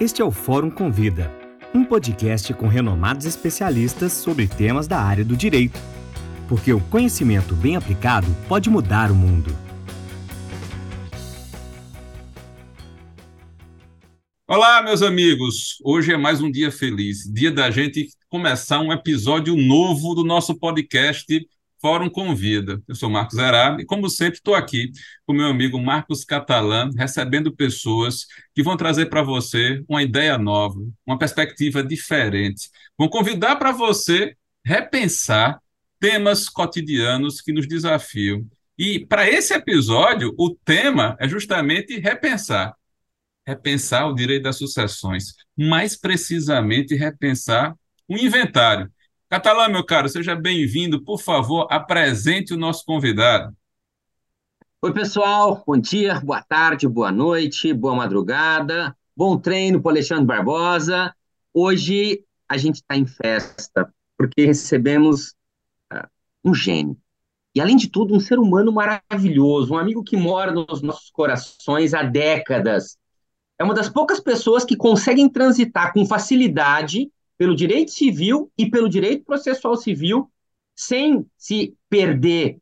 Este é o Fórum Convida, um podcast com renomados especialistas sobre temas da área do direito. Porque o conhecimento bem aplicado pode mudar o mundo. Olá, meus amigos! Hoje é mais um dia feliz, dia da gente começar um episódio novo do nosso podcast Fórum Convida. Eu sou Marcos Arab e, como sempre, estou aqui com meu amigo Marcos Catalã, recebendo pessoas que vão trazer para você uma ideia nova, uma perspectiva diferente. Vão convidar para você repensar temas cotidianos que nos desafiam. E para esse episódio, o tema é justamente repensar. Repensar o direito das sucessões, mais precisamente repensar o inventário. Catalã, meu caro, seja bem-vindo. Por favor, apresente o nosso convidado. Oi, pessoal. Bom dia, boa tarde, boa noite, boa madrugada. Bom treino para Alexandre Barbosa. Hoje a gente está em festa porque recebemos uh, um gênio. E, além de tudo, um ser humano maravilhoso, um amigo que mora nos nossos corações há décadas. É uma das poucas pessoas que conseguem transitar com facilidade pelo direito civil e pelo direito processual civil, sem se perder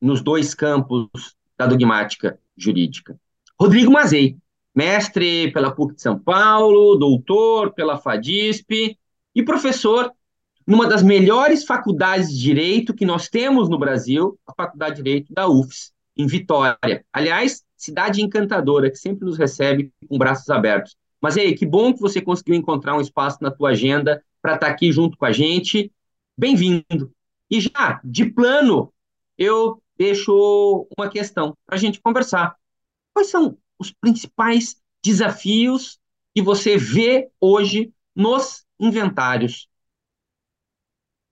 nos dois campos da dogmática jurídica. Rodrigo Mazei, mestre pela PUC de São Paulo, doutor pela FADISP e professor numa das melhores faculdades de direito que nós temos no Brasil, a Faculdade de Direito da UFS, em Vitória. Aliás, cidade encantadora que sempre nos recebe com braços abertos. Mas aí, que bom que você conseguiu encontrar um espaço na tua agenda para estar tá aqui junto com a gente. Bem-vindo. E já, de plano, eu deixo uma questão para a gente conversar. Quais são os principais desafios que você vê hoje nos inventários?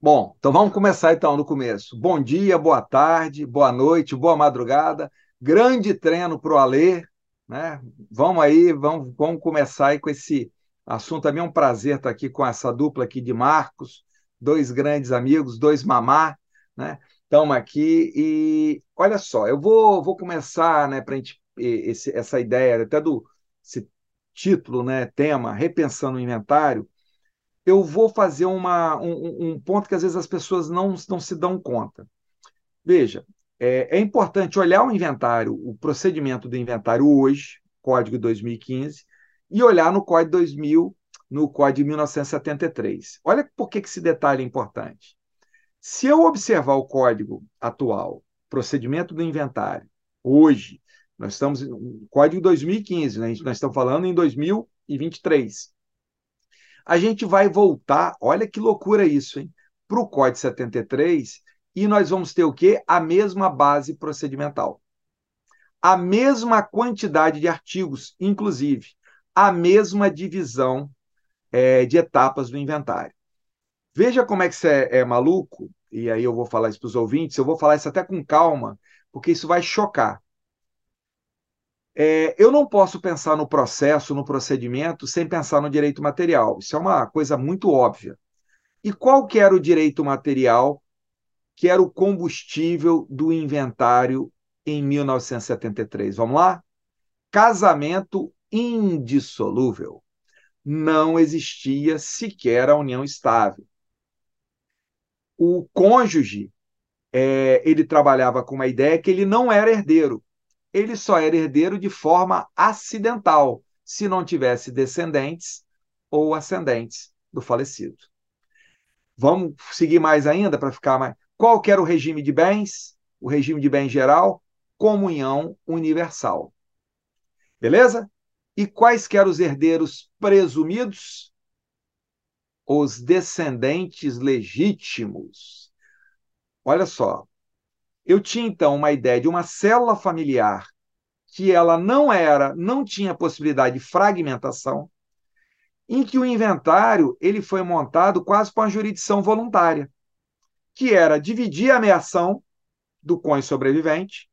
Bom, então vamos começar então no começo. Bom dia, boa tarde, boa noite, boa madrugada. Grande treino para o Alê, né? Vamos aí, vamos, vamos começar aí com esse assunto. Também é um prazer estar aqui com essa dupla aqui de Marcos, dois grandes amigos, dois mamá, né? Estamos aqui e olha só, eu vou, vou começar, né, para gente esse, essa ideia até do esse título, né, tema, repensando o inventário. Eu vou fazer uma, um, um ponto que às vezes as pessoas não, não se dão conta. Veja, é, é importante olhar o inventário, o procedimento do inventário hoje, Código 2015, e olhar no Código 2000, no Código 1973. Olha por que esse detalhe é importante. Se eu observar o código atual, procedimento do inventário, hoje, nós estamos no Código 2015, né? nós estamos falando em 2023. A gente vai voltar, olha que loucura isso, hein? Para o Código 73, e nós vamos ter o quê? A mesma base procedimental. A mesma quantidade de artigos, inclusive, a mesma divisão é, de etapas do inventário. Veja como é que isso é, é maluco, e aí eu vou falar isso para os ouvintes, eu vou falar isso até com calma, porque isso vai chocar. É, eu não posso pensar no processo, no procedimento, sem pensar no direito material. Isso é uma coisa muito óbvia. E qual que era o direito material que era o combustível do inventário em 1973. Vamos lá? Casamento indissolúvel. Não existia sequer a união estável. O cônjuge, é, ele trabalhava com uma ideia que ele não era herdeiro. Ele só era herdeiro de forma acidental, se não tivesse descendentes ou ascendentes do falecido. Vamos seguir mais ainda para ficar mais. Qual que era o regime de bens? O regime de bens geral? Comunhão universal. Beleza? E quais que eram os herdeiros presumidos? Os descendentes legítimos. Olha só, eu tinha então uma ideia de uma célula familiar que ela não era, não tinha possibilidade de fragmentação, em que o inventário ele foi montado quase com a jurisdição voluntária que era dividir a meação do cônjuge sobrevivente,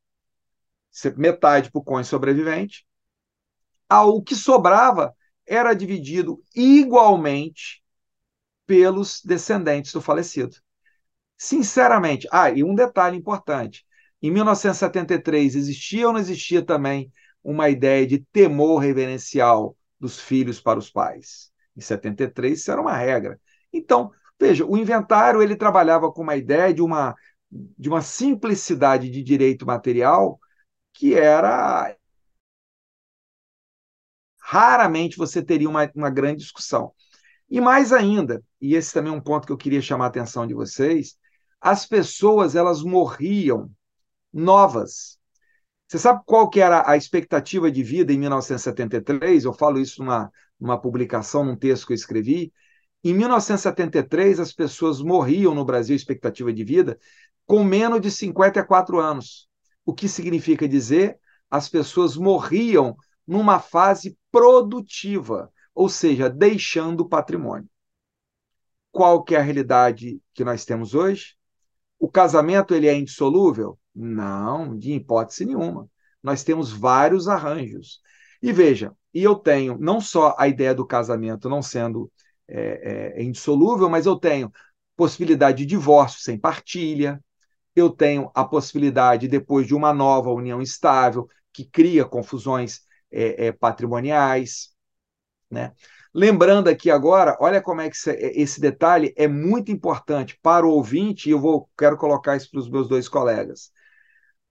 metade para o cônjuge sobrevivente, o que sobrava era dividido igualmente pelos descendentes do falecido. Sinceramente, ah, e um detalhe importante: em 1973 existia ou não existia também uma ideia de temor reverencial dos filhos para os pais. Em 73, isso era uma regra. Então, veja, o inventário ele trabalhava com uma ideia de uma, de uma simplicidade de direito material que era. Raramente você teria uma, uma grande discussão. E mais ainda, e esse também é um ponto que eu queria chamar a atenção de vocês, as pessoas elas morriam novas. Você sabe qual que era a expectativa de vida em 1973? Eu falo isso numa, numa publicação, num texto que eu escrevi. Em 1973, as pessoas morriam no Brasil, expectativa de vida, com menos de 54 anos. O que significa dizer? As pessoas morriam numa fase produtiva, ou seja, deixando patrimônio. Qual que é a realidade que nós temos hoje? O casamento ele é indissolúvel? Não, de hipótese nenhuma. Nós temos vários arranjos. E veja, e eu tenho não só a ideia do casamento não sendo é, é, indissolúvel, mas eu tenho possibilidade de divórcio sem partilha, eu tenho a possibilidade, depois de uma nova união estável, que cria confusões é, é patrimoniais. Né? Lembrando aqui agora, olha como é que esse detalhe é muito importante para o ouvinte, e eu vou, quero colocar isso para os meus dois colegas.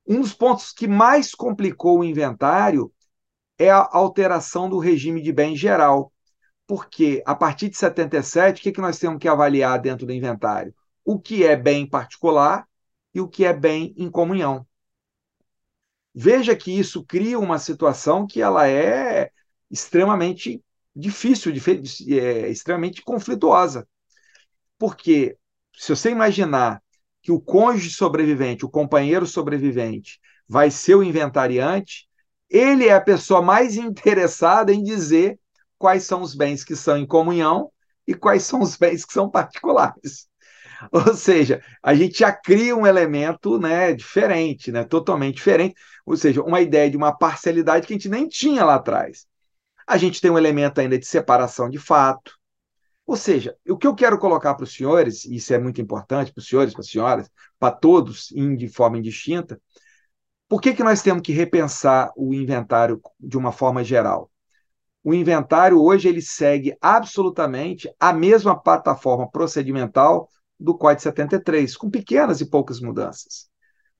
Um dos pontos que mais complicou o inventário é a alteração do regime de bem geral. Porque, a partir de 77, o que, que nós temos que avaliar dentro do inventário? O que é bem particular e o que é bem em comunhão. Veja que isso cria uma situação que ela é extremamente difícil, é, extremamente conflituosa. Porque se você imaginar que o cônjuge sobrevivente, o companheiro sobrevivente, vai ser o inventariante, ele é a pessoa mais interessada em dizer quais são os bens que são em comunhão e quais são os bens que são particulares. Ou seja, a gente já cria um elemento né, diferente, né, totalmente diferente, ou seja, uma ideia de uma parcialidade que a gente nem tinha lá atrás. A gente tem um elemento ainda de separação de fato, ou seja, o que eu quero colocar para os senhores, e isso é muito importante para os senhores, para as senhoras, para todos, de forma indistinta, por que, que nós temos que repensar o inventário de uma forma geral? O inventário hoje ele segue absolutamente a mesma plataforma procedimental do Código 73, com pequenas e poucas mudanças.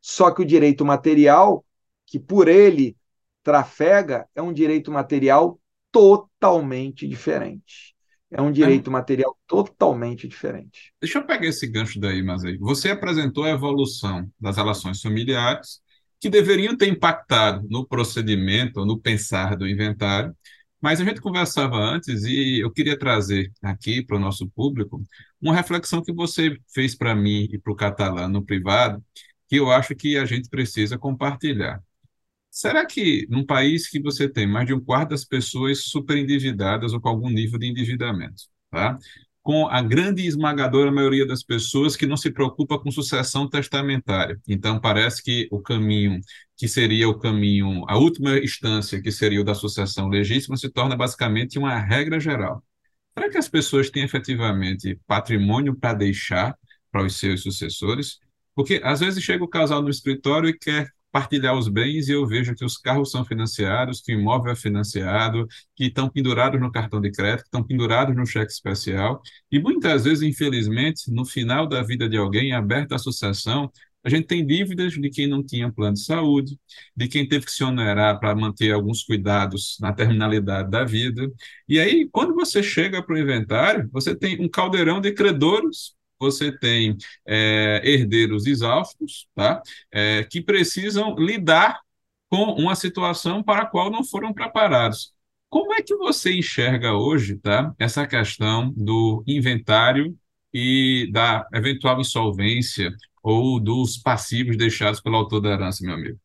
Só que o direito material, que por ele trafega, é um direito material totalmente diferente. É um direito é. material totalmente diferente. Deixa eu pegar esse gancho daí, mas aí. Você apresentou a evolução das relações familiares que deveriam ter impactado no procedimento, no pensar do inventário, mas a gente conversava antes e eu queria trazer aqui para o nosso público uma reflexão que você fez para mim e para o catalã no privado, que eu acho que a gente precisa compartilhar. Será que num país que você tem mais de um quarto das pessoas super endividadas ou com algum nível de endividamento, tá? Com a grande e esmagadora maioria das pessoas que não se preocupa com sucessão testamentária. Então, parece que o caminho que seria o caminho, a última instância, que seria o da sucessão legítima, se torna basicamente uma regra geral. Será que as pessoas têm efetivamente patrimônio para deixar para os seus sucessores? Porque às vezes chega o casal no escritório e quer partilhar os bens e eu vejo que os carros são financiados, que o imóvel é financiado, que estão pendurados no cartão de crédito, que estão pendurados no cheque especial. E muitas vezes, infelizmente, no final da vida de alguém, aberta a sucessão, a gente tem dívidas de quem não tinha plano de saúde, de quem teve que se onerar para manter alguns cuidados na terminalidade da vida. E aí, quando você chega para o inventário, você tem um caldeirão de credores você tem é, herdeiros exaustos, tá? É, que precisam lidar com uma situação para a qual não foram preparados. Como é que você enxerga hoje, tá? Essa questão do inventário e da eventual insolvência ou dos passivos deixados pelo autor da herança, meu amigo?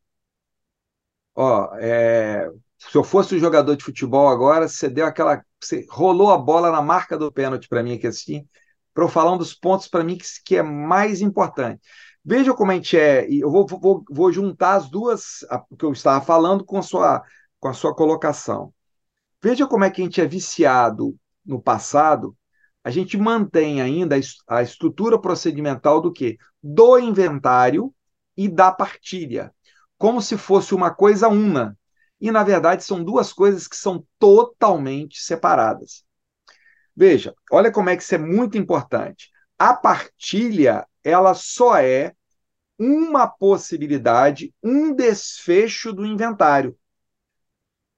Ó, é, se eu fosse um jogador de futebol agora, você deu aquela, você rolou a bola na marca do pênalti para mim aqui assim, para eu falar um dos pontos para mim que, que, é mais importante. Veja como a gente é, e eu vou, vou, vou juntar as duas, o que eu estava falando com a, sua, com a sua colocação. Veja como é que a gente é viciado no passado, a gente mantém ainda a estrutura procedimental do que? Do inventário e da partilha, como se fosse uma coisa una. e, na verdade, são duas coisas que são totalmente separadas. Veja, olha como é que isso é muito importante. A partilha, ela só é uma possibilidade, um desfecho do inventário.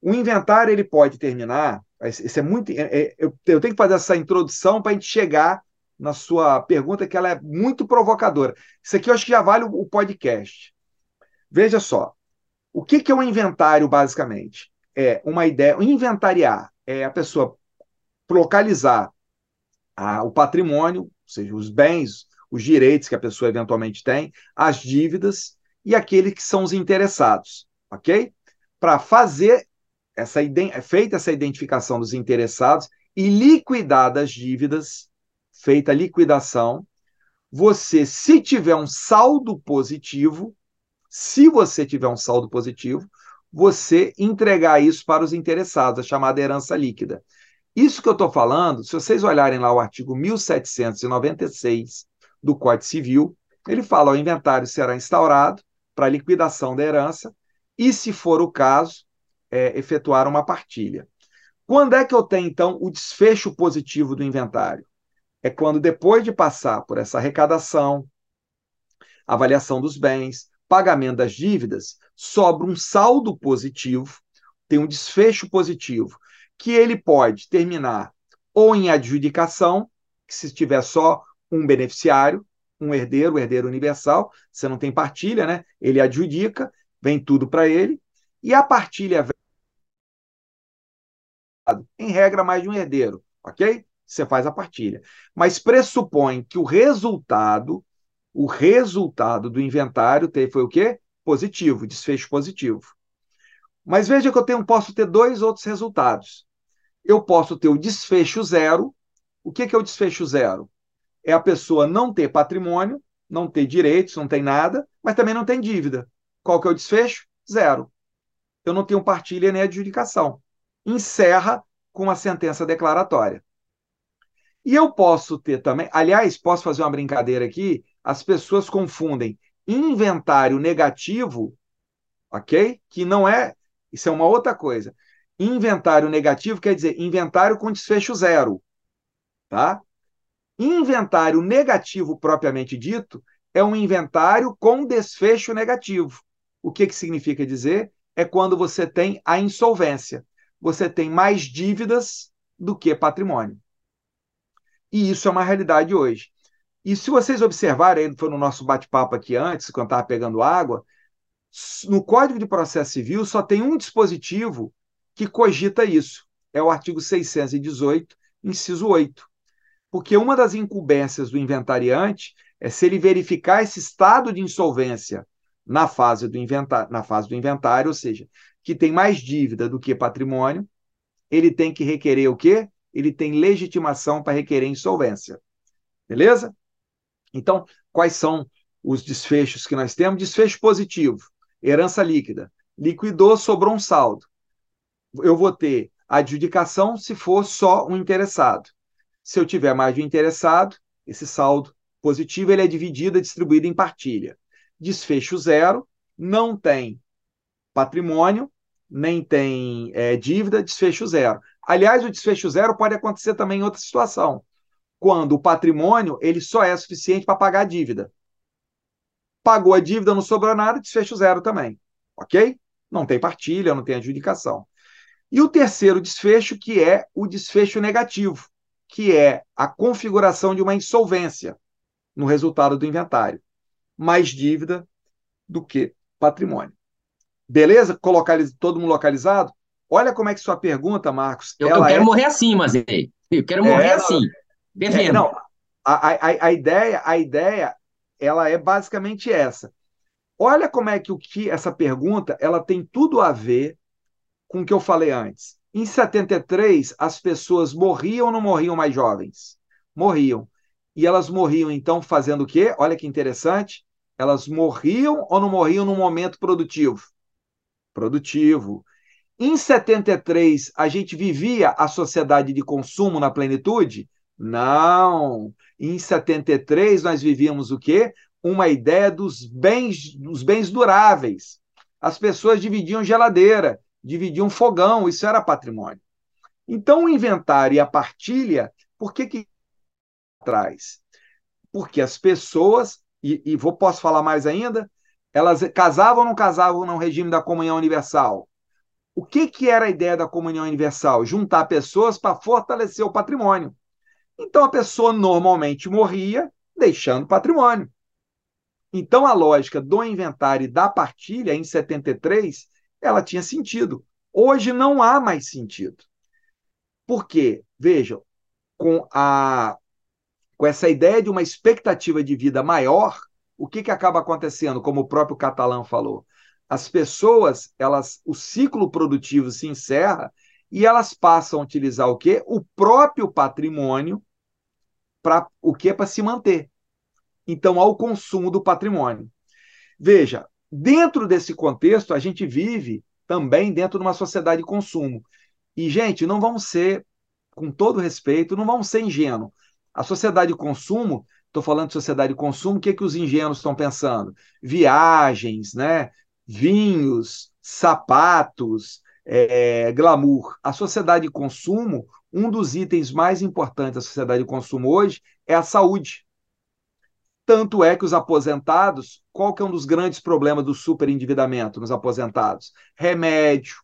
O inventário ele pode terminar. Isso é muito. É, é, eu, eu tenho que fazer essa introdução para a gente chegar na sua pergunta, que ela é muito provocadora. Isso aqui eu acho que já vale o, o podcast. Veja só. O que, que é um inventário, basicamente? É uma ideia. Inventariar é a pessoa localizar a, o patrimônio, ou seja, os bens, os direitos que a pessoa eventualmente tem, as dívidas e aqueles que são os interessados, ok? Para fazer essa feita essa identificação dos interessados e liquidar as dívidas, feita a liquidação, você, se tiver um saldo positivo, se você tiver um saldo positivo, você entregar isso para os interessados, a chamada herança líquida. Isso que eu estou falando, se vocês olharem lá o artigo 1796 do Código Civil, ele fala: o inventário será instaurado para liquidação da herança e, se for o caso, é, efetuar uma partilha. Quando é que eu tenho, então, o desfecho positivo do inventário? É quando, depois de passar por essa arrecadação, avaliação dos bens, pagamento das dívidas, sobra um saldo positivo, tem um desfecho positivo, que ele pode terminar ou em adjudicação, que se tiver só um beneficiário, um herdeiro, o herdeiro universal, você não tem partilha, né? Ele adjudica, vem tudo para ele, e a partilha em regra mais de um herdeiro, ok? Você faz a partilha. Mas pressupõe que o resultado o resultado do inventário foi o quê? Positivo, desfecho positivo. Mas veja que eu tenho, posso ter dois outros resultados. Eu posso ter o desfecho zero. O que, que é o desfecho zero? É a pessoa não ter patrimônio, não ter direitos, não tem nada, mas também não tem dívida. Qual que é o desfecho? Zero. Eu não tenho partilha nem adjudicação. Encerra com a sentença declaratória. E eu posso ter também, aliás, posso fazer uma brincadeira aqui, as pessoas confundem inventário negativo, ok? Que não é, isso é uma outra coisa. Inventário negativo quer dizer inventário com desfecho zero, tá? Inventário negativo propriamente dito é um inventário com desfecho negativo. O que, que significa dizer? É quando você tem a insolvência. Você tem mais dívidas do que patrimônio. E isso é uma realidade hoje. E se vocês observarem, foi no nosso bate-papo aqui antes, quando estava pegando água, no Código de Processo Civil só tem um dispositivo que cogita isso. É o artigo 618, inciso 8. Porque uma das incumbências do inventariante é se ele verificar esse estado de insolvência na fase do inventário, na fase do inventário, ou seja, que tem mais dívida do que patrimônio, ele tem que requerer o quê? ele tem legitimação para requerer insolvência. Beleza? Então, quais são os desfechos que nós temos? Desfecho positivo, herança líquida. Liquidou, sobrou um saldo. Eu vou ter adjudicação se for só um interessado. Se eu tiver mais de um interessado, esse saldo positivo ele é dividido, é distribuído em partilha. Desfecho zero, não tem patrimônio, nem tem é, dívida, desfecho zero. Aliás, o desfecho zero pode acontecer também em outra situação, quando o patrimônio ele só é suficiente para pagar a dívida. Pagou a dívida, não sobrou nada, desfecho zero também. Ok? Não tem partilha, não tem adjudicação. E o terceiro desfecho, que é o desfecho negativo, que é a configuração de uma insolvência no resultado do inventário. Mais dívida do que patrimônio. Beleza? Colocaliz... Todo mundo localizado? Olha como é que sua pergunta, Marcos. Eu, eu quero é... morrer assim, mas eu quero é, morrer é, assim, devendo. É, não, a, a, a, ideia, a ideia, ela é basicamente essa. Olha como é que o que essa pergunta, ela tem tudo a ver com o que eu falei antes. Em 73, as pessoas morriam ou não morriam mais jovens? Morriam. E elas morriam então fazendo o quê? Olha que interessante. Elas morriam ou não morriam no momento produtivo? Produtivo. Em 73, a gente vivia a sociedade de consumo na plenitude? Não. Em 73, nós vivíamos o quê? Uma ideia dos bens, dos bens duráveis. As pessoas dividiam geladeira, dividir um fogão, isso era patrimônio. Então, o inventário e a partilha, por que que traz? Porque as pessoas, e, e vou, posso falar mais ainda, elas casavam ou não casavam no regime da comunhão universal? O que, que era a ideia da comunhão universal? Juntar pessoas para fortalecer o patrimônio. Então a pessoa normalmente morria deixando patrimônio. Então a lógica do inventário e da partilha em 73, ela tinha sentido. Hoje não há mais sentido. Por quê? Vejam, com a com essa ideia de uma expectativa de vida maior, o que, que acaba acontecendo, como o próprio Catalã falou? As pessoas, elas, o ciclo produtivo se encerra e elas passam a utilizar o quê? O próprio patrimônio para o que para se manter. Então, ao consumo do patrimônio. Veja, dentro desse contexto, a gente vive também dentro de uma sociedade de consumo. E, gente, não vamos ser, com todo respeito, não vamos ser ingênuos. A sociedade de consumo Estou falando de sociedade de consumo, o que, é que os ingênuos estão pensando? Viagens, né? vinhos, sapatos, é, glamour. A sociedade de consumo, um dos itens mais importantes da sociedade de consumo hoje é a saúde. Tanto é que os aposentados, qual que é um dos grandes problemas do superendividamento nos aposentados? Remédio,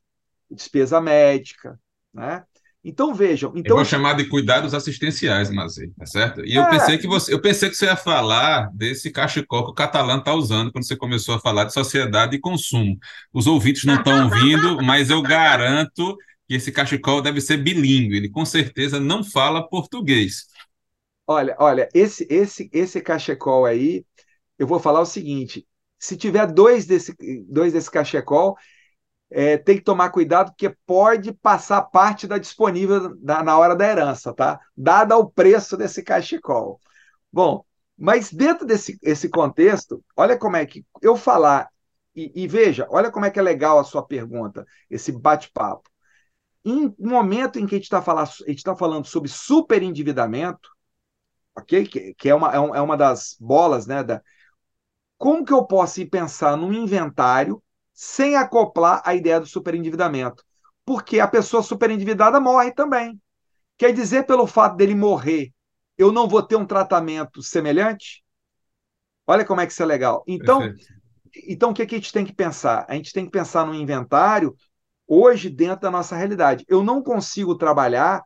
despesa médica, né? Então vejam. Então, eu vou chamar de cuidados assistenciais, Mazei, tá certo? E é, eu pensei que você, eu pensei que você ia falar desse cachecol que o catalã está usando quando você começou a falar de sociedade e consumo. Os ouvintes não estão ouvindo, mas eu garanto que esse cachecol deve ser bilíngue. Ele com certeza não fala português. Olha, olha, esse esse esse cachecol aí, eu vou falar o seguinte: se tiver dois desse dois desse cachecol, é, tem que tomar cuidado, porque pode passar parte da disponível na, na hora da herança, tá? Dada o preço desse cachecol. Bom, mas dentro desse esse contexto, olha como é que eu falar, e, e veja, olha como é que é legal a sua pergunta, esse bate-papo. Em um momento em que a gente está falando, tá falando sobre superendividamento, ok? Que, que é, uma, é, é uma das bolas, né? Da, como que eu posso ir pensar num inventário sem acoplar a ideia do superendividamento. Porque a pessoa superendividada morre também. Quer dizer, pelo fato dele morrer, eu não vou ter um tratamento semelhante? Olha como é que isso é legal. Então, então o que, que a gente tem que pensar? A gente tem que pensar no inventário hoje dentro da nossa realidade. Eu não consigo trabalhar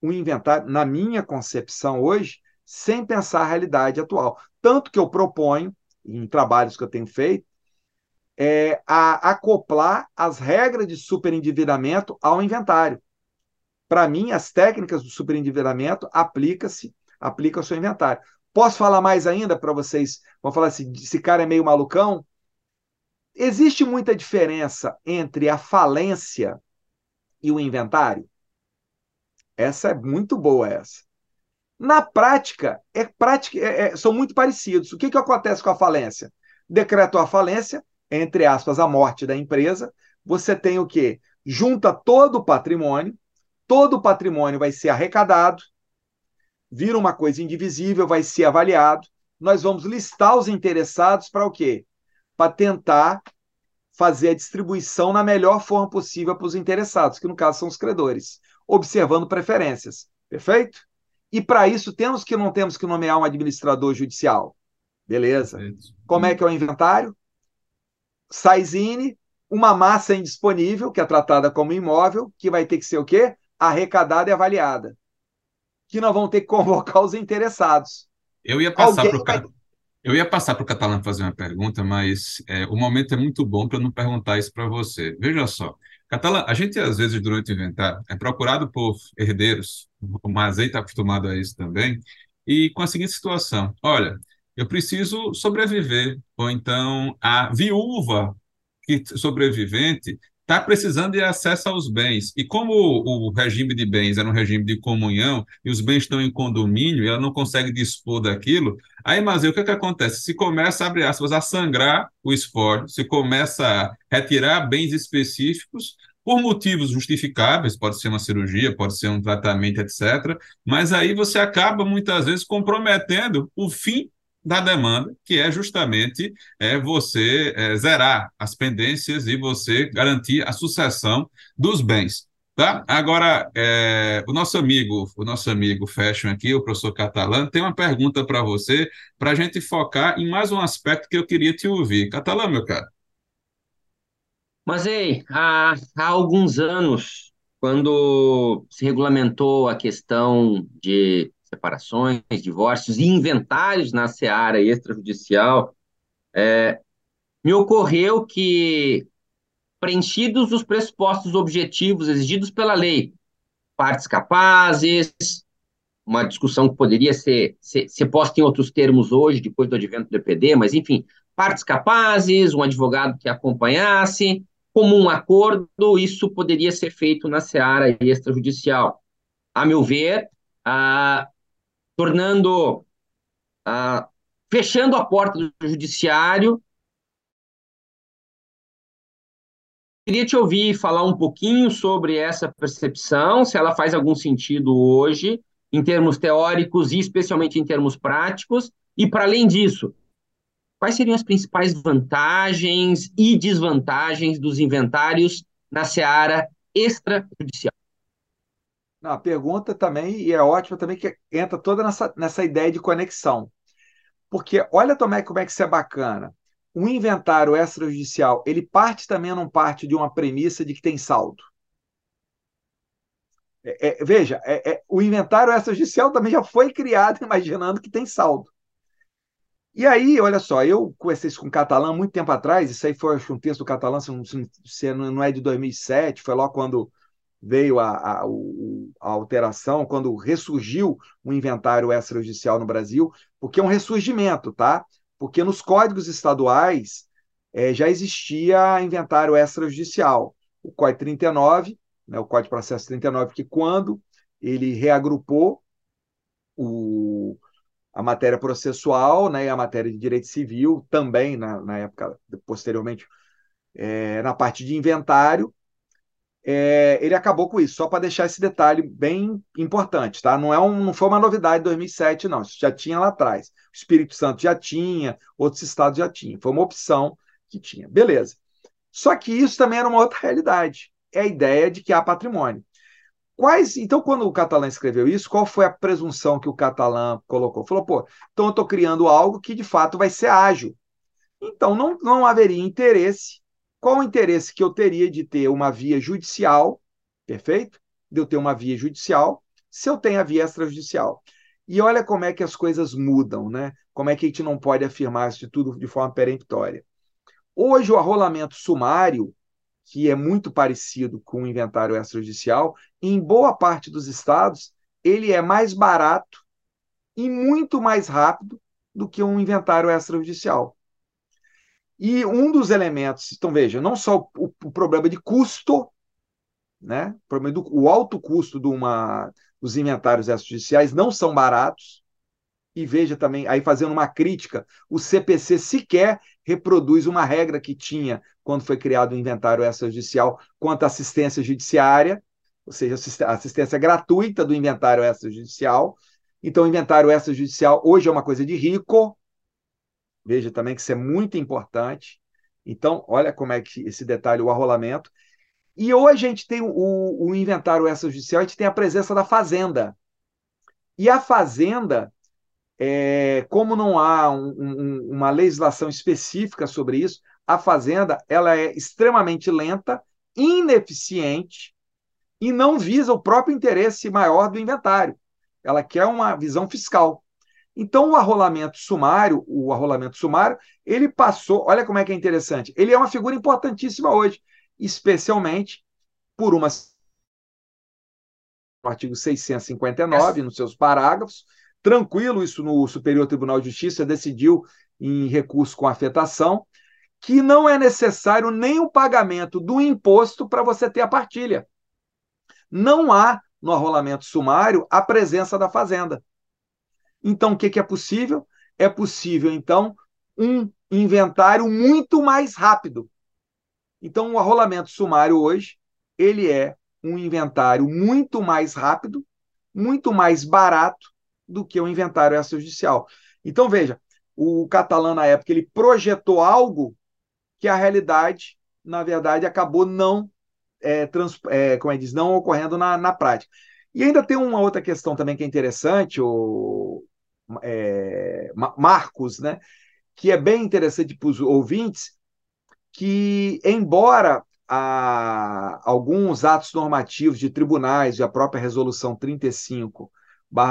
um inventário, na minha concepção hoje, sem pensar a realidade atual. Tanto que eu proponho, em trabalhos que eu tenho feito, é, a acoplar as regras de superendividamento ao inventário. Para mim, as técnicas do superendividamento aplica-se, aplica ao seu inventário. Posso falar mais ainda para vocês? Vamos falar assim, esse cara é meio malucão? Existe muita diferença entre a falência e o inventário? Essa é muito boa essa. Na prática, é prática é, é, são muito parecidos. O que, que acontece com a falência? Decretou a falência, entre aspas, a morte da empresa, você tem o quê? Junta todo o patrimônio, todo o patrimônio vai ser arrecadado, vira uma coisa indivisível, vai ser avaliado. Nós vamos listar os interessados para o quê? Para tentar fazer a distribuição na melhor forma possível para os interessados, que no caso são os credores, observando preferências. Perfeito? E para isso temos que não temos que nomear um administrador judicial. Beleza. Como é que é o inventário? Saizine, uma massa indisponível, que é tratada como imóvel, que vai ter que ser o quê? Arrecadada e avaliada. Que nós vamos ter que convocar os interessados. Eu ia passar para o vai... Eu ia passar para o Catalã fazer uma pergunta, mas é, o momento é muito bom para eu não perguntar isso para você. Veja só, Catalã, a gente às vezes durante o inventário é procurado por herdeiros, o Mazei está acostumado a isso também, e com a seguinte situação: olha, eu preciso sobreviver. Ou então a viúva que sobrevivente está precisando de acesso aos bens. E como o, regime de bens era um regime de comunhão e os bens estão em condomínio e ela não consegue dispor daquilo, aí, mas o que, é que acontece? Se começa, abre aspas, a sangrar o espólio, se começa a retirar bens específicos, por motivos justificáveis, pode ser uma cirurgia, pode ser um tratamento, etc. Mas aí você acaba muitas vezes comprometendo o fim da demanda, que é justamente é, você é, zerar as pendências e você garantir a sucessão dos bens. Tá? Agora, é, o nosso amigo, o nosso amigo Fashion aqui, o professor Catalã, tem uma pergunta para você, para a gente focar em mais um aspecto que eu queria te ouvir. Catalã, meu cara. Mas, ei, há, há alguns anos, quando se regulamentou a questão de separações, divórcios e inventários na seara extrajudicial, é, me ocorreu que, preenchidos os pressupostos objetivos exigidos pela lei, partes capazes, uma discussão que poderia ser, ser, ser posta em outros termos hoje, depois do advento do EPD, mas enfim, partes capazes, um advogado que acompanhasse, comum acordo, isso poderia ser feito na seara extrajudicial. A meu ver, ah, tornando, ah, fechando a porta do judiciário. Queria te ouvir falar um pouquinho sobre essa percepção, se ela faz algum sentido hoje, em termos teóricos e especialmente em termos práticos, e para além disso, quais seriam as principais vantagens e desvantagens dos inventários na seara extrajudicial? A pergunta também, e é ótima também, que entra toda nessa, nessa ideia de conexão. Porque olha também como é que isso é bacana. O inventário extrajudicial, ele parte também não parte de uma premissa de que tem saldo. É, é, veja, é, é o inventário extrajudicial também já foi criado imaginando que tem saldo. E aí, olha só, eu conversei isso com o Catalã muito tempo atrás, isso aí foi um texto do Catalã, se não, se não é de 2007, foi logo quando veio a, a, a, alteração, quando ressurgiu o inventário extrajudicial no Brasil, porque é um ressurgimento, tá? Porque nos códigos estaduais é, já existia inventário extrajudicial. O Código 39, né, o Código de Processo 39, que quando ele reagrupou o, a matéria processual né, e a matéria de direito civil, também na, na época, posteriormente, é, na parte de inventário, é, ele acabou com isso, só para deixar esse detalhe bem importante, tá? Não, é um, não foi uma novidade de 2007, não, isso já tinha lá atrás. O Espírito Santo já tinha, outros estados já tinham, foi uma opção que tinha. Beleza. Só que isso também era uma outra realidade, é a ideia de que há patrimônio. Quais, então, quando o Catalã escreveu isso, qual foi a presunção que o Catalã colocou? Falou, pô, então eu estou criando algo que de fato vai ser ágil. Então não, não haveria interesse qual o interesse que eu teria de ter uma via judicial, perfeito? De eu ter uma via judicial, se eu tenho a via extrajudicial. E olha como é que as coisas mudam, né? Como é que a gente não pode afirmar isso de tudo de forma peremptória. Hoje, o arrolamento sumário, que é muito parecido com o inventário extrajudicial, em boa parte dos estados, ele é mais barato e muito mais rápido do que um inventário extrajudicial. E um dos elementos, então veja, não só o, o problema de custo, né? O, do, o alto custo de uma, dos inventários extrajudiciais não são baratos. E veja também, aí fazendo uma crítica, o CPC sequer reproduz uma regra que tinha quando foi criado o inventário extrajudicial quanto à assistência judiciária, ou seja, assistência gratuita do inventário extrajudicial. Então, o inventário extrajudicial hoje é uma coisa de rico, Veja também que isso é muito importante. Então, olha como é que esse detalhe, o arrolamento. E hoje a gente tem o, o inventário extrajudicial, a gente tem a presença da fazenda. E a fazenda, é, como não há um, um, uma legislação específica sobre isso, a fazenda ela é extremamente lenta, ineficiente e não visa o próprio interesse maior do inventário. Ela quer uma visão fiscal. Então, o arrolamento sumário, o arrolamento sumário, ele passou, olha como é que é interessante, ele é uma figura importantíssima hoje, especialmente por uma no artigo 659, nos seus parágrafos, tranquilo, isso no Superior Tribunal de Justiça decidiu em recurso com afetação, que não é necessário nem o pagamento do imposto para você ter a partilha. Não há no arrolamento sumário a presença da fazenda. Então, o que, que é possível? É possível, então, um inventário muito mais rápido. Então, o arrolamento sumário hoje, ele é um inventário muito mais rápido, muito mais barato do que o inventário extrajudicial. Então, veja, o catalã, na época, ele projetou algo que a realidade, na verdade, acabou não, é, trans, é, como é diz, não ocorrendo na, na prática. E ainda tem uma outra questão também que é interessante, o é, Marcos, né, que é bem interessante para os ouvintes, que, embora a, alguns atos normativos de tribunais e a própria resolução 35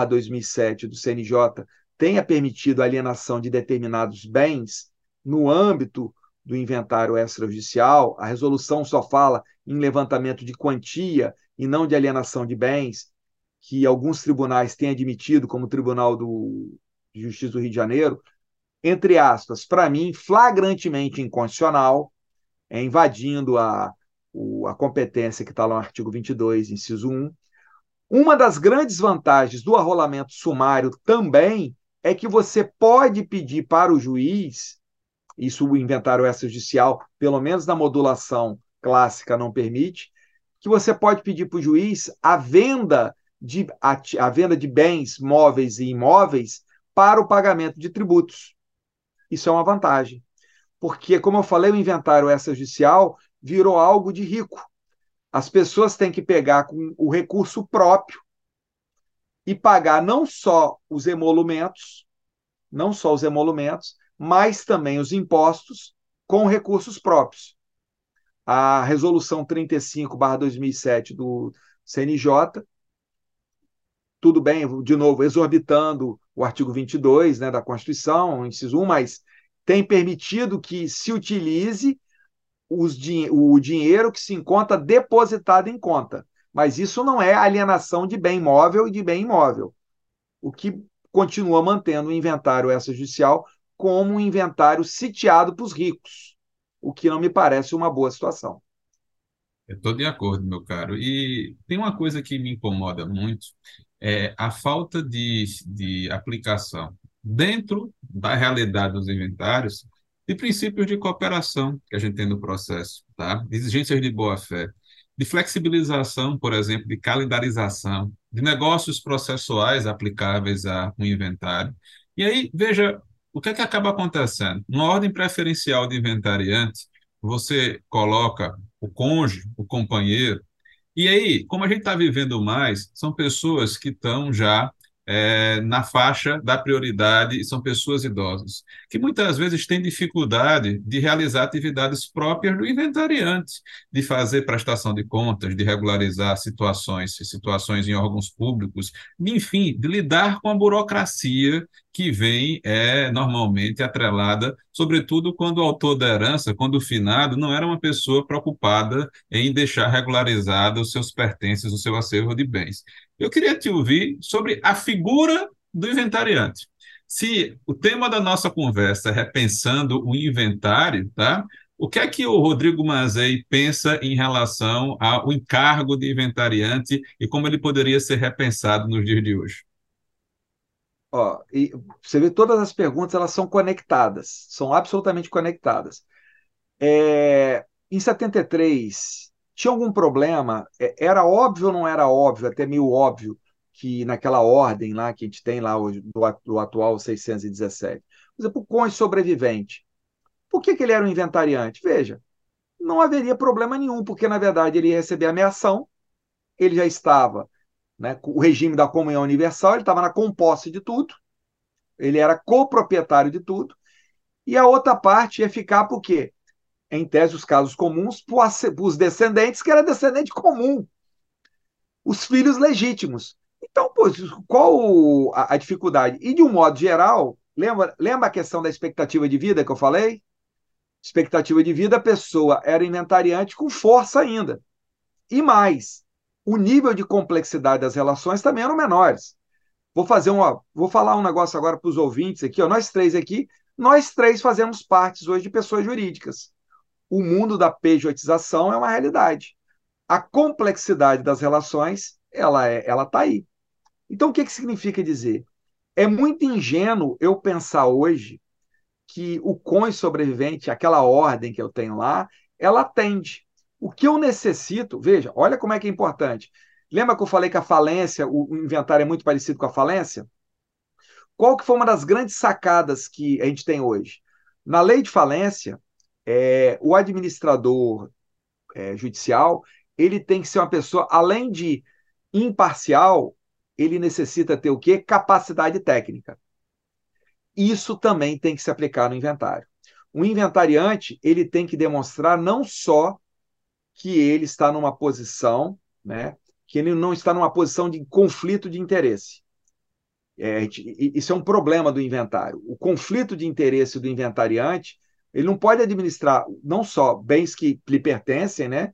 2007 do CNJ tenha permitido a alienação de determinados bens no âmbito do inventário extrajudicial, a resolução só fala em levantamento de quantia e não de alienação de bens, que alguns tribunais têm admitido, como o Tribunal do, de Justiça do Rio de Janeiro, entre aspas, para mim, flagrantemente inconstitucional, é, invadindo a, o, a competência que está lá no artigo 22, inciso 1. Uma das grandes vantagens do arrolamento sumário também é que você pode pedir para o juiz, isso o inventário extrajudicial, pelo menos na modulação clássica, não permite, que você pode pedir para o juiz a venda de, a, a venda de bens móveis e imóveis para o pagamento de tributos. Isso é uma vantagem. Porque, como eu falei, o inventário extrajudicial virou algo de rico. As pessoas têm que pegar com o recurso próprio e pagar não só os emolumentos, não só os emolumentos, mas também os impostos com recursos próprios. A resolução 35/2007 do CNJ tudo bem, de novo, exorbitando o artigo 22 né, da Constituição, inciso 1, mas tem permitido que se utilize os, o dinheiro que se encontra depositado em conta. Mas isso não é alienação de bem móvel e de bem imóvel. O que continua mantendo o inventário extrajudicial como um inventário sitiado para os ricos, o que não me parece uma boa situação. Estou de acordo, meu caro. E tem uma coisa que me incomoda muito, é a falta de, de aplicação dentro da realidade dos inventários de princípios de cooperação que a gente tem no processo, tá? De exigências de boa-fé, de flexibilização, por exemplo, de calendarização, de negócios processuais aplicáveis a um inventário. E aí, veja, o que é que acaba acontecendo? Numa ordem preferencial de inventariante, você coloca o cônjuge, o companheiro, e aí, como a gente está vivendo mais, são pessoas que estão já é, na faixa da prioridade e são pessoas idosas, que muitas vezes têm dificuldade de realizar atividades próprias do inventariante, de fazer prestação de contas, de regularizar situações, situações em órgãos públicos, enfim, de lidar com a burocracia que vem é normalmente atrelada, sobretudo quando o autor da herança, quando o finado, não era uma pessoa preocupada em deixar regularizado os seus pertences, o seu acervo de bens. Eu queria te ouvir sobre a figura do inventariante. Se o tema da nossa conversa é repensando o inventário, tá? O que é que o Rodrigo Mazei pensa em relação ao encargo de inventariante e como ele poderia ser repensado nos dias de hoje? Ó, e você vê todas as perguntas, elas são conectadas, são absolutamente conectadas. É, em 73, tinha algum problema? É, era óbvio ou não era óbvio, até meio óbvio, que naquela ordem lá que a gente tem lá hoje, do, do atual 617, por exemplo, o cônjuge sobrevivente. Por que, que ele era um inventariante? Veja, não haveria problema nenhum, porque na verdade ele ia receber ameação, ele já estava, né, o regime da comunhão universal, ele estava na composse de tudo, ele era coproprietário de tudo, e a outra parte ia ficar por quê? em tese, os casos comuns para os descendentes, que era descendente comum, os filhos legítimos. Então, pô, qual a, a, dificuldade? E de um modo geral, lembra, lembra a questão da expectativa de vida que eu falei? Expectativa de vida, a pessoa era inventariante com força ainda. E mais, o nível de complexidade das relações também eram menores. Vou fazer uma, vou falar um negócio agora para os ouvintes aqui, ó, nós três aqui, nós três fazemos partes hoje de pessoas jurídicas o mundo da pejotização é uma realidade. A complexidade das relações, ela é, ela está aí. Então, o que, que significa dizer? É muito ingênuo eu pensar hoje que o cônjuge sobrevivente, aquela ordem que eu tenho lá, ela atende. O que eu necessito, veja, olha como é que é importante. Lembra que eu falei que a falência, o inventário é muito parecido com a falência? Qual que foi uma das grandes sacadas que a gente tem hoje? Na lei de falência, é, o administrador é, judicial ele tem que ser uma pessoa, além de imparcial, ele necessita ter o quê? Capacidade técnica. Isso também tem que se aplicar no inventário. O inventariante ele tem que demonstrar não só que ele está numa posição, né, que ele não está numa posição de conflito de interesse. É, isso é um problema do inventário. O conflito de interesse do inventariante, ele não pode administrar não só bens que lhe pertencem, né,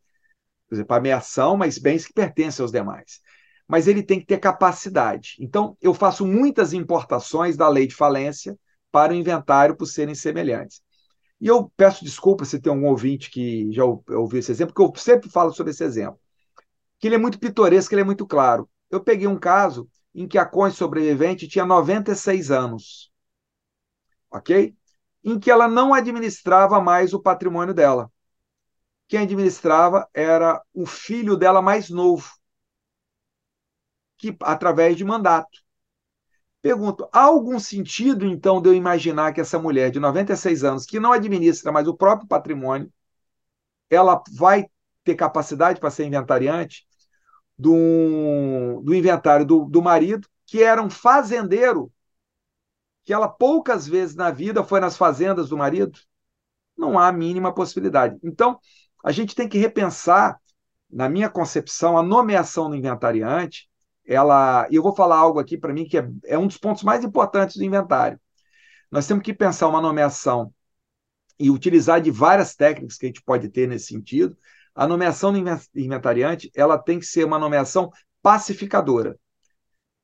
por exemplo, a mas bens que pertencem aos demais. Mas ele tem que ter capacidade. Então, eu faço muitas importações da lei de falência para o inventário por serem semelhantes. E eu peço desculpa se tem algum ouvinte que já ouviu esse exemplo, porque eu sempre falo sobre esse exemplo. Que ele é muito pitoresco, ele é muito claro. Eu peguei um caso em que a cônjuge sobrevivente tinha 96 anos. Ok? Em que ela não administrava mais o patrimônio dela. Quem administrava era o filho dela mais novo, que através de mandato. Pergunto, há algum sentido, então, de eu imaginar que essa mulher de 96 anos, que não administra mais o próprio patrimônio, ela vai ter capacidade para ser inventariante do, do inventário do, do marido, que era um fazendeiro, que ela poucas vezes na vida foi nas fazendas do marido? Não há a mínima possibilidade. Então, a gente tem que repensar, na minha concepção, a nomeação do inventariante, ela, e eu vou falar algo aqui para mim que é, é um dos pontos mais importantes do inventário. Nós temos que pensar uma nomeação e utilizar de várias técnicas que a gente pode ter nesse sentido. A nomeação do inventariante, ela tem que ser uma nomeação pacificadora.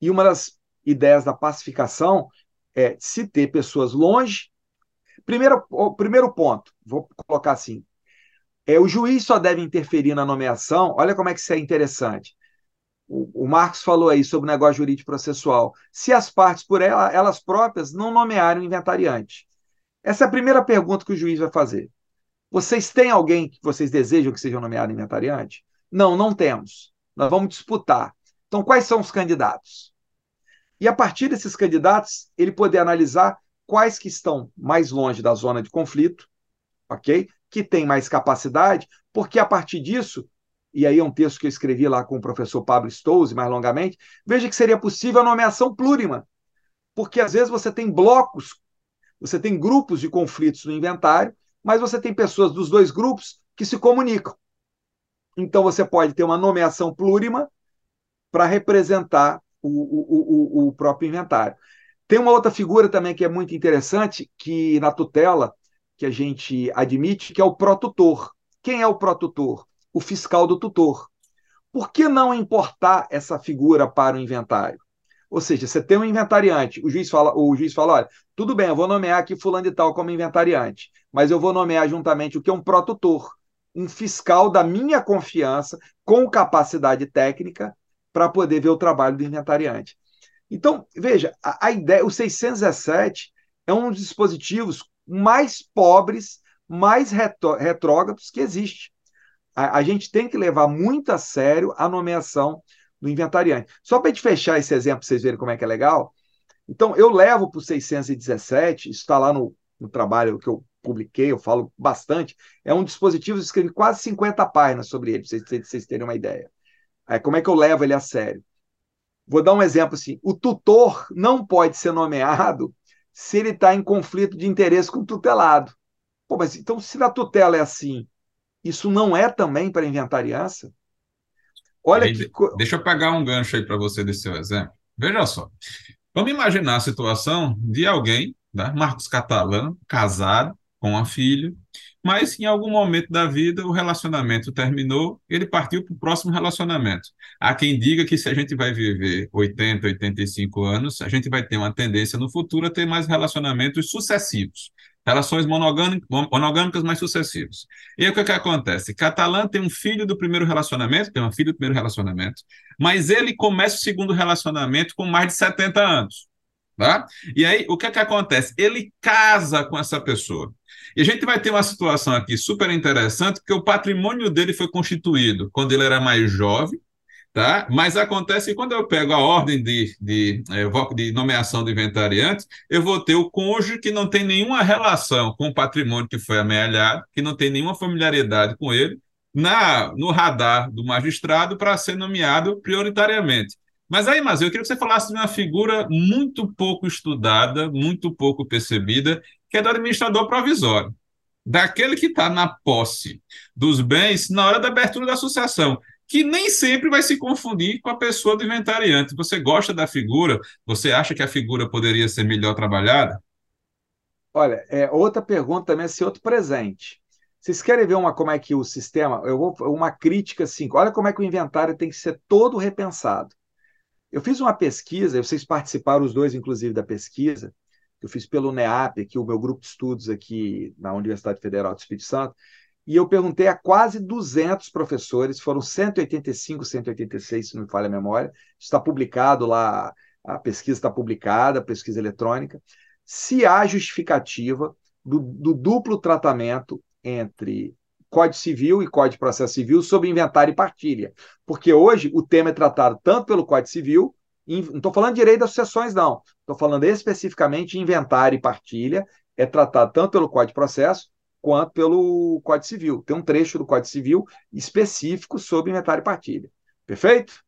E uma das ideias da pacificação é se ter pessoas longe. Primeiro, primeiro ponto, vou colocar assim: é, o juiz só deve interferir na nomeação. Olha como é que isso é interessante o, Marcos falou aí sobre o negócio jurídico processual, se as partes por ela, elas próprias não nomearem o inventariante. Essa é a primeira pergunta que o juiz vai fazer. Vocês têm alguém que vocês desejam que seja nomeado inventariante? Não, não temos. Nós vamos disputar. Então, quais são os candidatos? E a partir desses candidatos, ele poder analisar quais que estão mais longe da zona de conflito, ok? Que tem mais capacidade, porque a partir disso e aí é um texto que eu escrevi lá com o professor Pablo Stouze, mais longamente, veja que seria possível a nomeação plurima, porque às vezes você tem blocos, você tem grupos de conflitos no inventário, mas você tem pessoas dos dois grupos que se comunicam. Então você pode ter uma nomeação plurima para representar o, o, o, o próprio inventário. Tem uma outra figura também que é muito interessante, que na tutela que a gente admite, que é o protutor. Quem é o protutor? O fiscal do tutor. Por que não importar essa figura para o inventário? Ou seja, você tem um inventariante, o juiz fala, o juiz fala, olha, tudo bem, eu vou nomear aqui fulano de tal como inventariante, mas eu vou nomear juntamente o que é um protutor, um fiscal da minha confiança, com capacidade técnica, para poder ver o trabalho do inventariante. Então, veja, a, a ideia, o 617 é um dos dispositivos mais pobres, mais retrógrados que existe a, a gente tem que levar muito a sério a nomeação do inventariante. Só para a gente fechar esse exemplo, para vocês verem como é que é legal. Então, eu levo para o 617, isso está lá no, no trabalho que eu publiquei, eu falo bastante. É um dispositivo, eu escrevi quase 50 páginas sobre ele, para vocês, vocês terem uma ideia. É, como é que eu levo ele a sério? Vou dar um exemplo assim: o tutor não pode ser nomeado se ele está em conflito de interesse com o tutelado. Pô, mas então, se na tutela é assim, isso não é também para inventariança? Olha aí, que... Deixa eu pegar um gancho aí para você desse seu exemplo. Veja só. Vamos imaginar a situação de alguém, né, Marcos Catalã, casado, com uma filha, mas em algum momento da vida o relacionamento terminou, ele partiu para o próximo relacionamento. Há quem diga que se a gente vai viver 80, 85 anos, a gente vai ter uma tendência no futuro a ter mais relacionamentos sucessivos. Relações monogâmicas mais sucessivas. E aí o que, que acontece? Catalã tem um filho do primeiro relacionamento, tem uma filha do primeiro relacionamento, mas ele começa o segundo relacionamento com mais de 70 anos. Tá? E aí, o que, que acontece? Ele casa com essa pessoa. E a gente vai ter uma situação aqui super interessante, porque o patrimônio dele foi constituído quando ele era mais jovem, Tá? Mas acontece que quando eu pego a ordem de, de, é, de nomeação do inventariante, eu vou ter o cônjuge que não tem nenhuma relação com o patrimônio que foi amealhado, que não tem nenhuma familiaridade com ele, na, no radar do magistrado para ser nomeado prioritariamente. Mas aí, mas eu queria que você falasse de uma figura muito pouco estudada, muito pouco percebida, que é do administrador provisório, daquele que está na posse dos bens na hora da abertura da associação que nem sempre vai se confundir com a pessoa do inventariante. Você gosta da figura? Você acha que a figura poderia ser melhor trabalhada? Olha, é, outra pergunta também é se outro presente. Vocês querem ver uma, como é que o sistema. Eu vou uma crítica assim. Olha como é que o inventário tem que ser todo repensado. Eu fiz uma pesquisa, vocês participaram os dois, inclusive, da pesquisa, que eu fiz pelo NEAP, aqui, o meu grupo de estudos aqui na Universidade Federal do Espírito Santo, e eu perguntei a quase 200 professores, foram 185, 186, se não me falha a memória, está publicado lá, a pesquisa está publicada, a pesquisa eletrônica, se há justificativa do, do duplo tratamento entre Código Civil e Código de Processo Civil sobre inventário e partilha. Porque hoje o tema é tratado tanto pelo Código Civil, não estou falando de direito das sucessões, não. Estou falando especificamente inventário e partilha, é tratado tanto pelo Código de Processo quanto pelo Código Civil. Tem um trecho do Código Civil específico sobre inventário e partilha. Perfeito?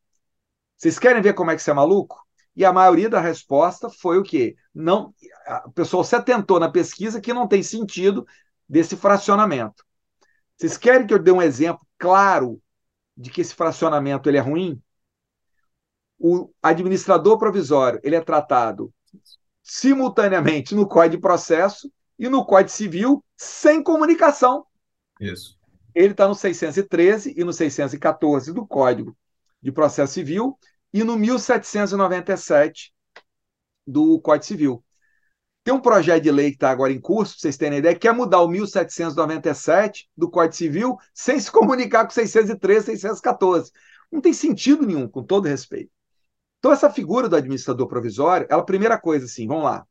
Vocês querem ver como é que você é maluco? E a maioria da resposta foi o quê? Não, o pessoal se atentou na pesquisa que não tem sentido desse fracionamento. Vocês querem que eu dê um exemplo claro de que esse fracionamento ele é ruim? O administrador provisório ele é tratado simultaneamente no Código de Processo e no Código Civil sem comunicação. Isso. Ele está no 613 e no 614 do Código de Processo Civil e no 1797 do Código Civil. Tem um projeto de lei que está agora em curso, para vocês terem ideia, que é mudar o 1797 do Código Civil sem se comunicar com 613 e 614. Não tem sentido nenhum, com todo respeito. Então, essa figura do administrador provisório, ela, primeira coisa, assim, vamos lá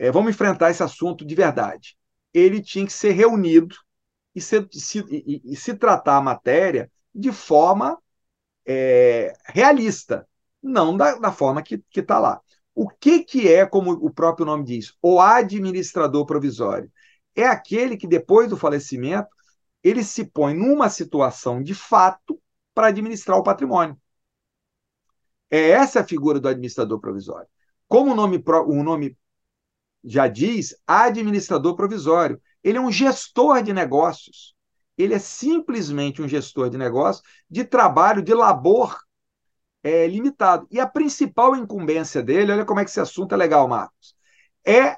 é, vamos enfrentar esse assunto de verdade. Ele tinha que ser reunido e, ser, se, e, e se tratar a matéria de forma é, realista, não da, da forma que está lá. O que, que é, como o próprio nome diz, o administrador provisório? É aquele que, depois do falecimento, ele se põe numa situação de fato para administrar o patrimônio. É essa a figura do administrador provisório. Como o nome, o nome já diz administrador provisório. Ele é um gestor de negócios. Ele é simplesmente um gestor de negócios de trabalho, de labor é, limitado. E a principal incumbência dele, olha como é que esse assunto é legal, Marcos, é.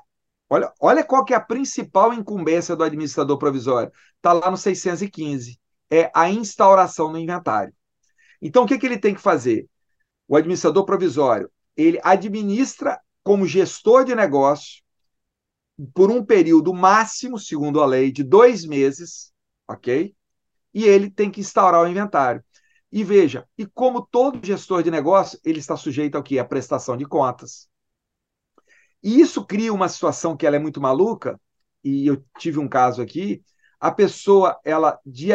Olha, olha qual que é a principal incumbência do administrador provisório. Está lá no 615. É a instauração no inventário. Então, o que, que ele tem que fazer? O administrador provisório, ele administra como gestor de negócio por um período máximo, segundo a lei, de dois meses, ok? E ele tem que instaurar o inventário. E veja, e como todo gestor de negócio, ele está sujeito ao que? A prestação de contas. E isso cria uma situação que ela é muito maluca, e eu tive um caso aqui, a pessoa, ela de,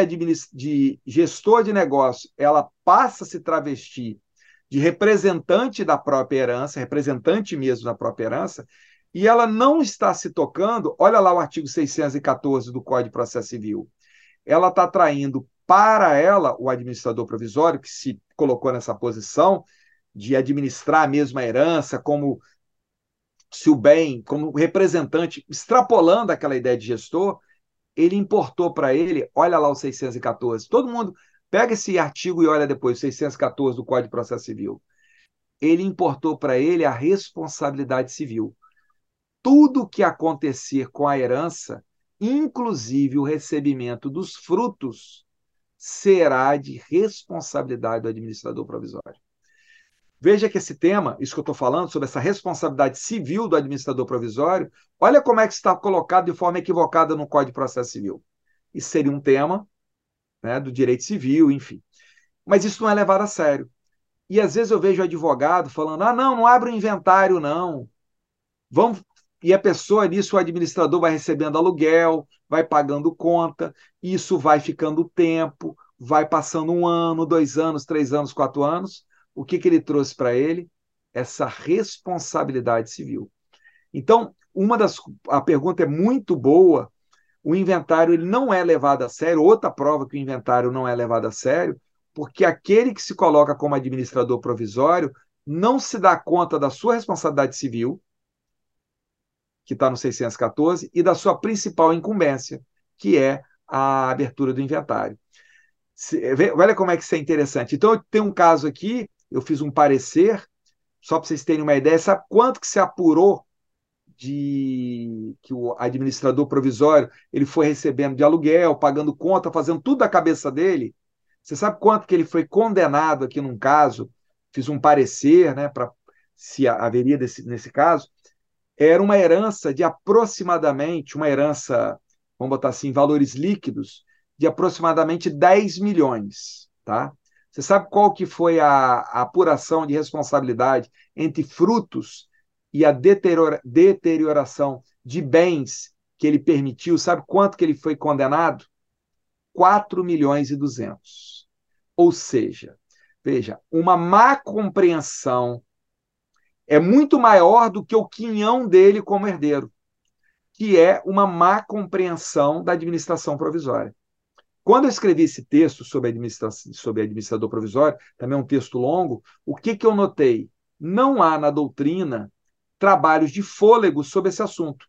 de gestor de negócio, ela passa a se travestir de representante da própria herança, representante mesmo da própria herança, e ela não está se tocando, olha lá o artigo 614 do Código de Processo Civil. Ela está traindo para ela, o administrador provisório, que se colocou nessa posição de administrar a mesma herança como se o bem, como representante, extrapolando aquela ideia de gestor, ele importou para ele, olha lá o 614. Todo mundo pega esse artigo e olha depois, 614 do Código de Processo Civil. Ele importou para ele a responsabilidade civil tudo que acontecer com a herança, inclusive o recebimento dos frutos, será de responsabilidade do administrador provisório. Veja que esse tema, isso que eu estou falando, sobre essa responsabilidade civil do administrador provisório, olha como é que está colocado de forma equivocada no Código de Processo Civil. Isso seria um tema né, do direito civil, enfim. Mas isso não é levado a sério. E às vezes eu vejo advogado falando: ah, não, não abre o inventário, não. Vamos e a pessoa nisso, o administrador vai recebendo aluguel, vai pagando conta, isso vai ficando tempo, vai passando um ano, dois anos, três anos, quatro anos. O que, que ele trouxe para ele? Essa responsabilidade civil. Então, uma das a pergunta é muito boa. O inventário ele não é levado a sério. Outra prova que o inventário não é levado a sério, porque aquele que se coloca como administrador provisório não se dá conta da sua responsabilidade civil, que está no 614, e da sua principal incumbência, que é a abertura do inventário. Olha como é que isso é interessante. Então, eu tenho um caso aqui, eu fiz um parecer, só para vocês terem uma ideia, sabe quanto que se apurou de que o administrador provisório ele foi recebendo de aluguel, pagando conta, fazendo tudo da cabeça dele? Você sabe quanto que ele foi condenado aqui num caso? Fiz um parecer, né, para se haveria desse, nesse caso. Era uma herança de aproximadamente, uma herança, vamos botar assim, valores líquidos, de aproximadamente 10 milhões, tá? Você sabe qual que foi a, a apuração de responsabilidade entre frutos e a deteriora, deterioração de bens que ele permitiu? Sabe quanto que ele foi condenado? 4 milhões e 200. Ou seja, veja, uma má compreensão é muito maior do que o quinhão dele como herdeiro, que é uma má compreensão da administração provisória. Quando eu escrevi esse texto sobre, administração, sobre administrador provisório, também é um texto longo, o que, que eu notei? Não há na doutrina trabalhos de fôlego sobre esse assunto.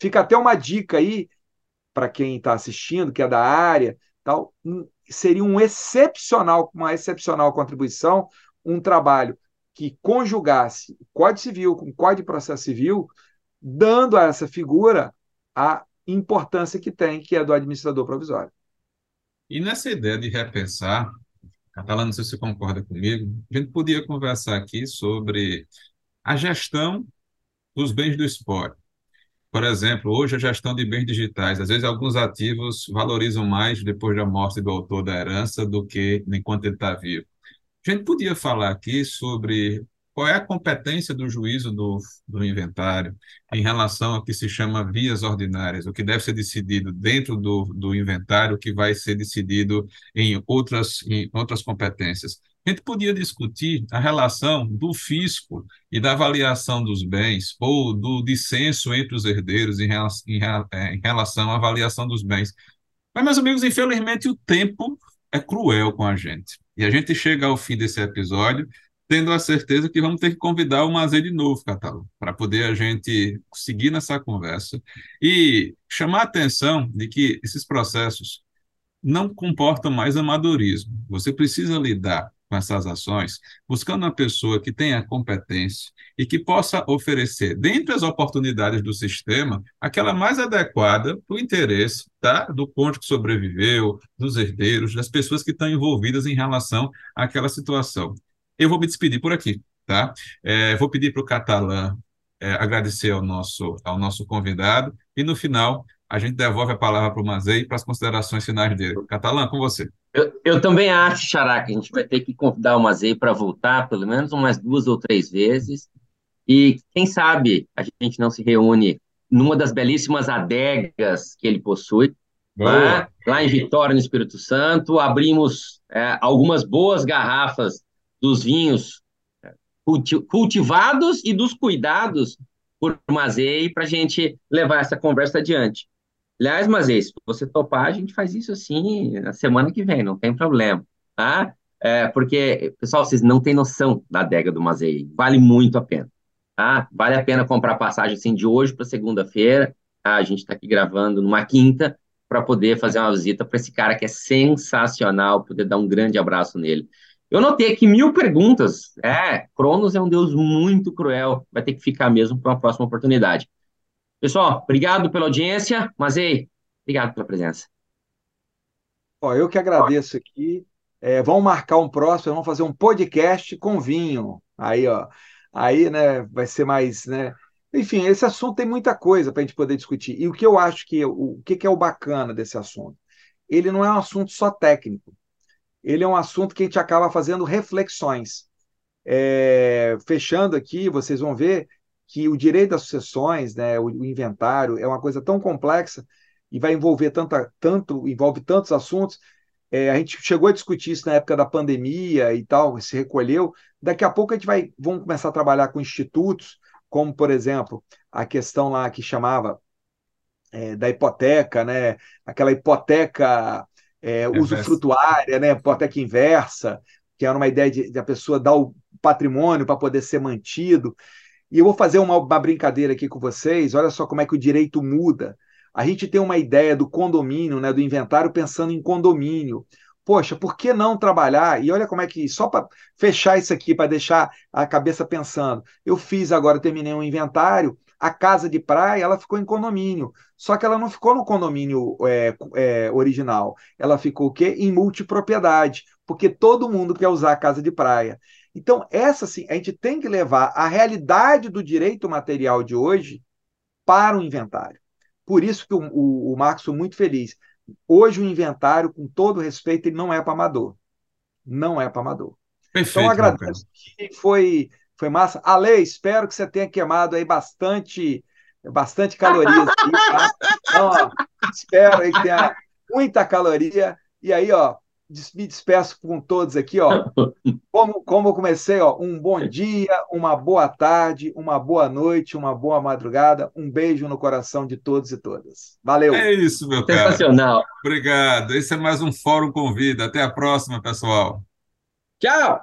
Fica até uma dica aí para quem está assistindo, que é da área, tal, seria um excepcional, uma excepcional contribuição, um trabalho que conjugasse o Código Civil com o Código de Processo Civil, dando a essa figura a importância que tem, que é do administrador provisório. E nessa ideia de repensar, Catalã, não sei se você concorda comigo, a gente podia conversar aqui sobre a gestão dos bens do esporte. Por exemplo, hoje a gestão de bens digitais, às vezes alguns ativos valorizam mais depois da morte do autor da herança do que enquanto ele está vivo. A gente podia falar aqui sobre qual é a competência do juízo do, do inventário em relação ao que se chama vias ordinárias, o que deve ser decidido dentro do, do inventário, o que vai ser decidido em outras, em outras competências. A gente podia discutir a relação do fisco e da avaliação dos bens, ou do dissenso entre os herdeiros em relação, em, é, em relação à avaliação dos bens. Mas, meus amigos, infelizmente o tempo é cruel com a gente. E a gente chega ao fim desse episódio tendo a certeza que vamos ter que convidar o Mazei de novo, Catalo, para poder a gente seguir nessa conversa e chamar a atenção de que esses processos não comportam mais amadorismo. Você precisa lidar com essas ações buscando uma pessoa que tenha competência e que possa oferecer, dentre as oportunidades do sistema, aquela mais adequada para o interesse tá, do cônjuge que sobreviveu, dos herdeiros, das pessoas que estão envolvidas em relação àquela situação eu vou me despedir por aqui, tá? É, vou pedir para o Catalã é, agradecer ao nosso, ao nosso convidado e no final a gente devolve a palavra para o Mazei para as considerações finais dele. Catalã, com você. Eu, eu também acho, Xará, que a gente vai ter que convidar o Mazei para voltar pelo menos umas duas ou três vezes e quem sabe a gente não se reúne numa das belíssimas adegas que ele possui, lá, lá, em Vitória, no Espírito Santo. Abrimos é, algumas boas garrafas dos vinhos cultivados e dos cuidados por Mazei para a gente levar essa conversa adiante. Aliás, Mazei, se você topar, a gente faz isso assim na semana que vem, não tem problema, tá? É, porque, pessoal, vocês não têm noção da adega do Mazei, vale muito a pena, tá? Vale a pena comprar passagem assim de hoje para segunda-feira, tá? A gente está aqui gravando numa quinta para poder fazer uma visita para esse cara que é sensacional, poder dar um grande abraço nele. Eu notei aqui mil perguntas. É, Cronos é um deus muito cruel. Vai ter que ficar mesmo para uma próxima oportunidade. Pessoal, obrigado pela audiência. Mas ei, obrigado pela presença. Ó, eu que agradeço aqui. É, vamos marcar um próximo, vamos fazer um podcast com vinho. Aí, ó. Aí, né, vai ser mais, né? Enfim, esse assunto tem muita coisa para a gente poder discutir. E o que eu acho que o, o que é o bacana desse assunto? Ele não é um assunto só técnico ele é um assunto que a gente acaba fazendo reflexões. É, fechando aqui, vocês vão ver que o direito das sucessões, né, o, o, inventário, é uma coisa tão complexa e vai envolver tanta, tanto, envolve tantos assuntos. É, a gente chegou a discutir isso na época da pandemia e tal, se recolheu. Daqui a pouco a gente vai vamos começar a trabalhar com institutos, como, por exemplo, a questão lá que chamava é, da hipoteca, né? aquela hipoteca é, usufrutuária, né? hipoteca inversa, que era uma ideia de, de a pessoa dar o patrimônio para poder ser mantido. E eu vou fazer uma, uma brincadeira aqui com vocês. Olha só como é que o direito muda. A gente tem uma ideia do condomínio, né, do inventário, pensando em condomínio. Poxa, por que não trabalhar? E olha como é que, só para fechar isso aqui, para deixar a cabeça pensando. Eu fiz agora, terminei um inventário, a casa de praia ela ficou em condomínio. Só que ela não ficou no condomínio é, é, original. Ela ficou o quê? Em multipropriedade, porque todo mundo quer usar a casa de praia. Então, essa sim, a gente tem que levar a realidade do direito material de hoje para o inventário. Por isso que o, o, o Marcos foi muito feliz. Hoje o inventário, com todo respeito, ele não é para amador. Não é para amador. Perfeito, então, agradeço que foi, foi massa. Ale, espero que você tenha queimado aí bastante, bastante calorias. Aí, tá? Então, ó, espero aí que tenha muita caloria. E aí, ó, me despeço com todos aqui, ó. Como, como eu comecei, ó, um bom dia, uma boa tarde, uma boa noite, uma boa madrugada. Um beijo no coração de todos e todas. Valeu. É isso, meu cara. Sensacional. Obrigado. Esse é mais um Fórum Convida. Até a próxima, pessoal. Tchau.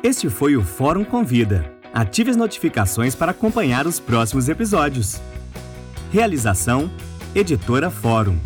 Este foi o Fórum Convida. Ative as notificações para acompanhar os próximos episódios. Realização: Editora Fórum.